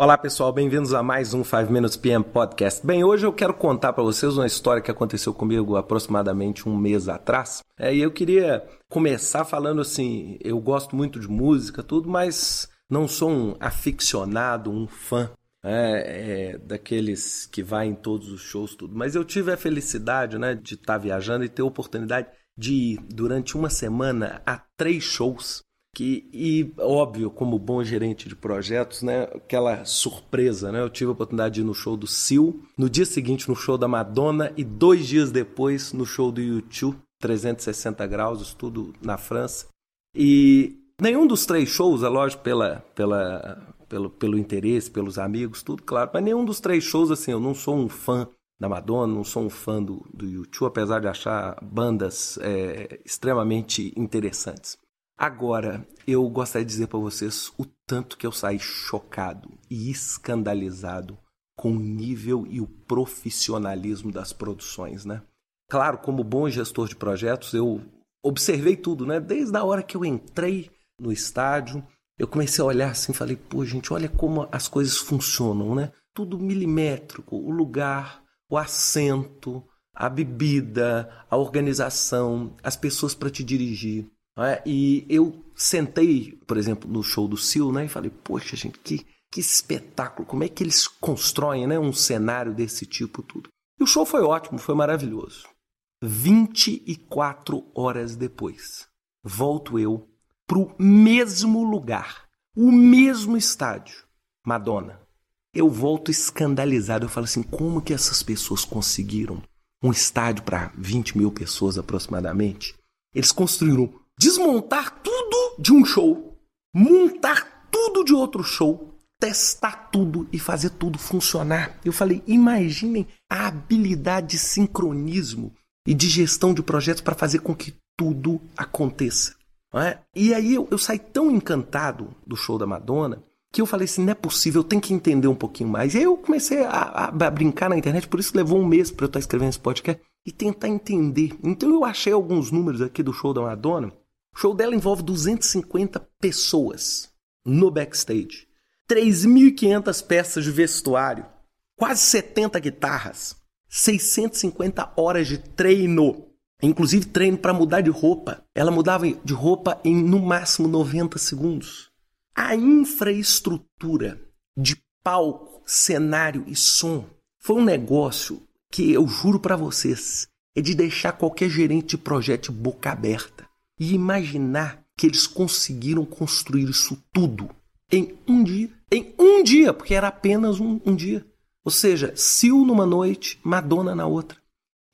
Olá pessoal, bem-vindos a mais um 5 Minutes PM Podcast. Bem, hoje eu quero contar para vocês uma história que aconteceu comigo aproximadamente um mês atrás. É, e eu queria começar falando assim: eu gosto muito de música, tudo, mas não sou um aficionado, um fã é, é, daqueles que vai em todos os shows, tudo. Mas eu tive a felicidade né, de estar tá viajando e ter a oportunidade de ir durante uma semana a três shows que, e óbvio, como bom gerente de projetos, né, aquela surpresa, né? Eu tive a oportunidade de ir no show do Sil, no dia seguinte no show da Madonna e dois dias depois no show do YouTube, 360 graus, tudo na França. E nenhum dos três shows, é lógico, pela, pela, pelo, pelo interesse, pelos amigos, tudo claro, mas nenhum dos três shows, assim, eu não sou um fã da Madonna, não sou um fã do, do YouTube, apesar de achar bandas é, extremamente interessantes. Agora, eu gostaria de dizer para vocês o tanto que eu saí chocado e escandalizado com o nível e o profissionalismo das produções, né? Claro, como bom gestor de projetos, eu observei tudo, né? Desde a hora que eu entrei no estádio, eu comecei a olhar assim, falei, pô, gente, olha como as coisas funcionam, né? Tudo milimétrico, o lugar, o assento, a bebida, a organização, as pessoas para te dirigir. É? E eu sentei, por exemplo, no show do Sil, né, e falei, poxa, gente, que, que espetáculo, como é que eles constroem né, um cenário desse tipo tudo. E o show foi ótimo, foi maravilhoso. 24 horas depois, volto eu pro mesmo lugar, o mesmo estádio, Madonna. Eu volto escandalizado, eu falo assim, como que essas pessoas conseguiram um estádio para 20 mil pessoas aproximadamente? Eles construíram desmontar tudo de um show, montar tudo de outro show, testar tudo e fazer tudo funcionar. Eu falei, imaginem a habilidade de sincronismo e de gestão de projetos para fazer com que tudo aconteça. É? E aí eu, eu saí tão encantado do show da Madonna que eu falei assim, não é possível, eu tenho que entender um pouquinho mais. E aí eu comecei a, a, a brincar na internet, por isso levou um mês para eu estar escrevendo esse podcast e tentar entender. Então eu achei alguns números aqui do show da Madonna o show dela envolve 250 pessoas no backstage, 3.500 peças de vestuário, quase 70 guitarras, 650 horas de treino, inclusive treino para mudar de roupa. Ela mudava de roupa em no máximo 90 segundos. A infraestrutura de palco, cenário e som foi um negócio que eu juro para vocês é de deixar qualquer gerente de projeto boca aberta e imaginar que eles conseguiram construir isso tudo em um dia. Em um dia, porque era apenas um, um dia. Ou seja, Sil numa noite, Madonna na outra.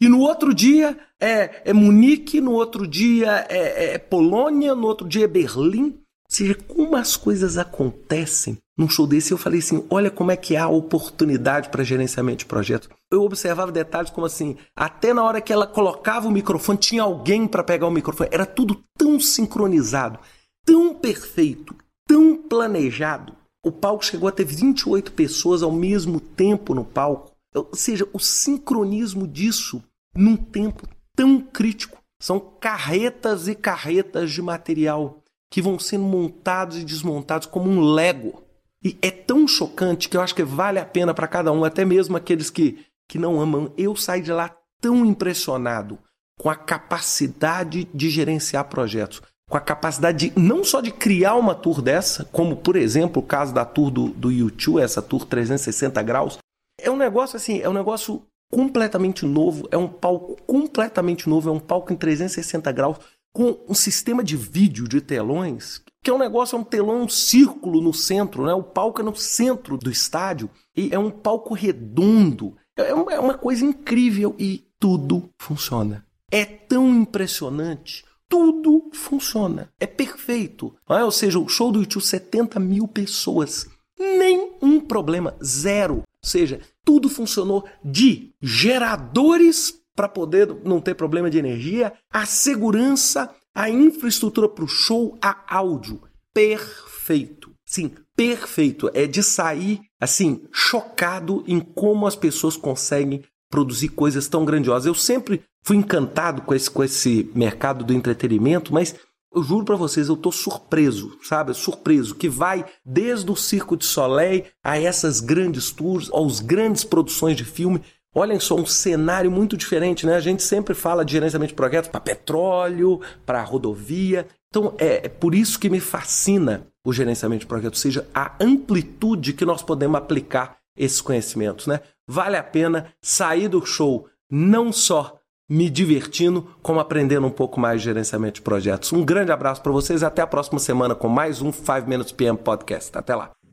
E no outro dia é, é Munique, no outro dia é, é Polônia, no outro dia é Berlim seja, como as coisas acontecem num show desse, eu falei assim: olha como é que há oportunidade para gerenciamento de projeto. Eu observava detalhes como assim, até na hora que ela colocava o microfone, tinha alguém para pegar o microfone. Era tudo tão sincronizado, tão perfeito, tão planejado. O palco chegou a ter 28 pessoas ao mesmo tempo no palco. Ou seja, o sincronismo disso num tempo tão crítico. São carretas e carretas de material que vão sendo montados e desmontados como um Lego. E é tão chocante que eu acho que vale a pena para cada um, até mesmo aqueles que, que não amam. Eu saí de lá tão impressionado com a capacidade de gerenciar projetos, com a capacidade de não só de criar uma tour dessa, como por exemplo o caso da tour do, do YouTube, essa tour 360 graus. É um negócio assim, é um negócio completamente novo, é um palco completamente novo, é um palco em 360 graus com um sistema de vídeo de telões, que é um negócio, é um telão, um círculo no centro, né? O palco é no centro do estádio e é um palco redondo. É, é uma coisa incrível e tudo funciona. É tão impressionante. Tudo funciona. É perfeito. É? Ou seja, o show do YouTube, 70 mil pessoas. Nenhum problema. Zero. Ou seja, tudo funcionou de geradores para poder não ter problema de energia, a segurança, a infraestrutura para o show, a áudio. Perfeito. Sim, perfeito. É de sair, assim, chocado em como as pessoas conseguem produzir coisas tão grandiosas. Eu sempre fui encantado com esse, com esse mercado do entretenimento, mas Eu juro para vocês, eu tô surpreso, sabe? Surpreso que vai desde o Circo de Soleil a essas grandes tours, aos grandes produções de filme. Olhem só, um cenário muito diferente, né? A gente sempre fala de gerenciamento de projetos para petróleo, para rodovia. Então, é, é por isso que me fascina o gerenciamento de projetos, seja a amplitude que nós podemos aplicar esses conhecimentos, né? Vale a pena sair do show não só me divertindo, como aprendendo um pouco mais de gerenciamento de projetos. Um grande abraço para vocês e até a próxima semana com mais um 5 Minutes PM Podcast. Até lá.